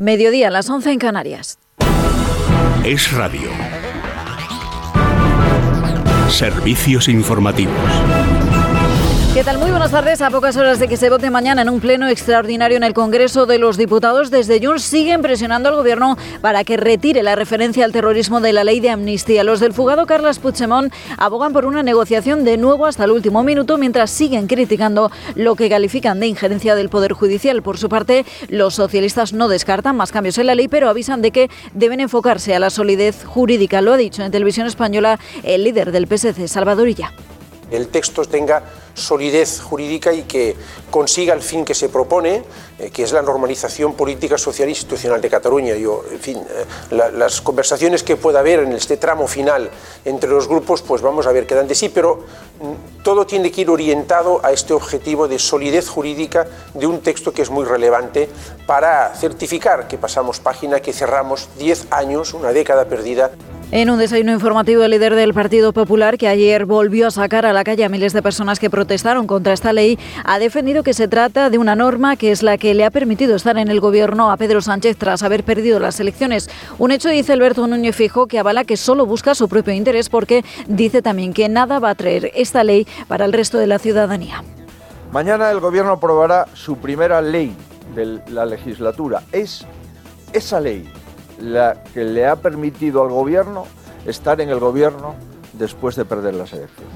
Mediodía, las 11 en Canarias. Es Radio. Servicios informativos. ¿Qué tal? Muy buenas tardes. A pocas horas de que se vote mañana en un pleno extraordinario en el Congreso de los Diputados, desde Junts siguen presionando al Gobierno para que retire la referencia al terrorismo de la ley de amnistía. Los del fugado Carlos Puigdemont abogan por una negociación de nuevo hasta el último minuto, mientras siguen criticando lo que califican de injerencia del Poder Judicial. Por su parte, los socialistas no descartan más cambios en la ley, pero avisan de que deben enfocarse a la solidez jurídica. Lo ha dicho en televisión española el líder del PSC, Salvador Illa el texto tenga solidez jurídica y que consiga el fin que se propone, eh, que es la normalización política, social e institucional de Cataluña. Yo, en fin, eh, las conversaciones que pueda haber en este tramo final entre los grupos, pues vamos a ver qué dan de sí, pero mm, todo tiene que ir orientado a este objetivo de solidez jurídica de un texto que es muy relevante para certificar que pasamos página, que cerramos 10 años, una década perdida en un desayuno informativo, el líder del Partido Popular, que ayer volvió a sacar a la calle a miles de personas que protestaron contra esta ley, ha defendido que se trata de una norma que es la que le ha permitido estar en el gobierno a Pedro Sánchez tras haber perdido las elecciones. Un hecho, dice Alberto Núñez Fijo, que avala que solo busca su propio interés porque dice también que nada va a traer esta ley para el resto de la ciudadanía. Mañana el gobierno aprobará su primera ley de la legislatura. Es esa ley la que le ha permitido al gobierno estar en el gobierno después de perder las elecciones.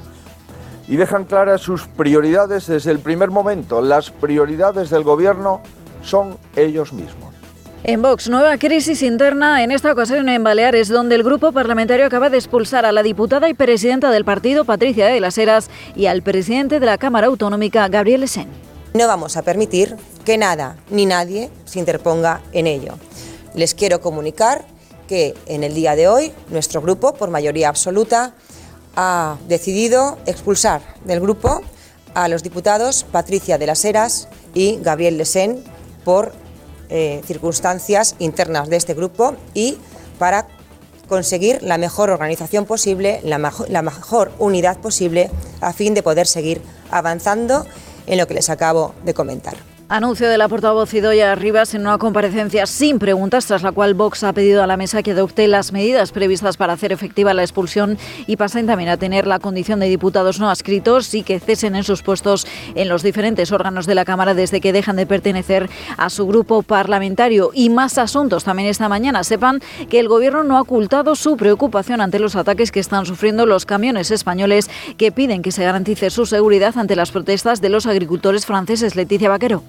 Y dejan claras sus prioridades desde el primer momento. Las prioridades del gobierno son ellos mismos. En Vox, nueva crisis interna, en esta ocasión en Baleares, donde el grupo parlamentario acaba de expulsar a la diputada y presidenta del partido, Patricia de las Heras, y al presidente de la Cámara Autonómica, Gabriel Sen. No vamos a permitir que nada ni nadie se interponga en ello. Les quiero comunicar que en el día de hoy nuestro grupo, por mayoría absoluta, ha decidido expulsar del grupo a los diputados Patricia de las Heras y Gabriel Lesén por eh, circunstancias internas de este grupo y para conseguir la mejor organización posible, la mejor unidad posible, a fin de poder seguir avanzando en lo que les acabo de comentar. Anuncio de la portavoz Idoya Rivas en una comparecencia sin preguntas, tras la cual Vox ha pedido a la mesa que adopte las medidas previstas para hacer efectiva la expulsión y pasen también a tener la condición de diputados no adscritos y que cesen en sus puestos en los diferentes órganos de la Cámara desde que dejan de pertenecer a su grupo parlamentario. Y más asuntos también esta mañana. Sepan que el Gobierno no ha ocultado su preocupación ante los ataques que están sufriendo los camiones españoles que piden que se garantice su seguridad ante las protestas de los agricultores franceses. Leticia Vaquero.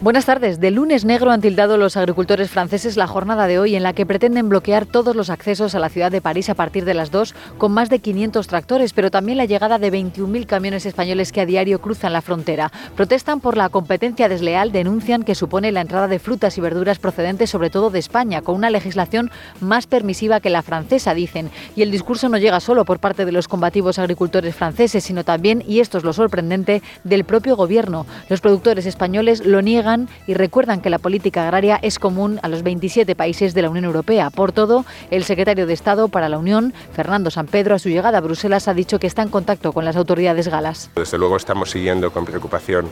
Buenas tardes. De lunes negro han tildado los agricultores franceses la jornada de hoy en la que pretenden bloquear todos los accesos a la ciudad de París a partir de las 2 con más de 500 tractores, pero también la llegada de 21.000 camiones españoles que a diario cruzan la frontera. Protestan por la competencia desleal, denuncian que supone la entrada de frutas y verduras procedentes sobre todo de España, con una legislación más permisiva que la francesa, dicen. Y el discurso no llega solo por parte de los combativos agricultores franceses, sino también, y esto es lo sorprendente, del propio gobierno. Los productores españoles lo niegan y recuerdan que la política agraria es común a los 27 países de la Unión Europea. Por todo, el secretario de Estado para la Unión, Fernando San Pedro, a su llegada a Bruselas ha dicho que está en contacto con las autoridades galas. Desde luego estamos siguiendo con preocupación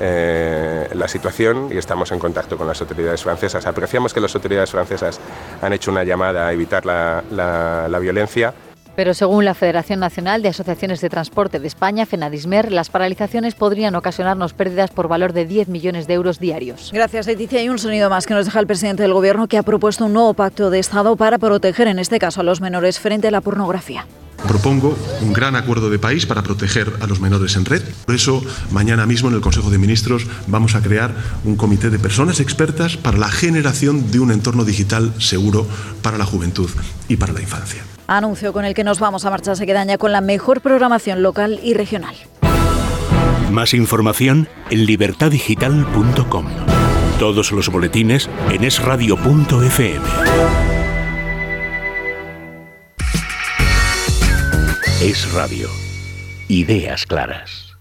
eh, la situación y estamos en contacto con las autoridades francesas. Apreciamos que las autoridades francesas han hecho una llamada a evitar la violencia pero según la Federación Nacional de Asociaciones de Transporte de España, FENADISMER, las paralizaciones podrían ocasionarnos pérdidas por valor de 10 millones de euros diarios. Gracias, Leticia. Y un sonido más que nos deja el presidente del Gobierno que ha propuesto un nuevo pacto de Estado para proteger, en este caso, a los menores frente a la pornografía. Propongo un gran acuerdo de país para proteger a los menores en red. Por eso, mañana mismo en el Consejo de Ministros vamos a crear un comité de personas expertas para la generación de un entorno digital seguro para la juventud y para la infancia. Anuncio con el que nos vamos a marchar se queda ya con la mejor programación local y regional. Más información en libertadigital.com. Todos los boletines en esradio.fm. Es Radio. Ideas claras.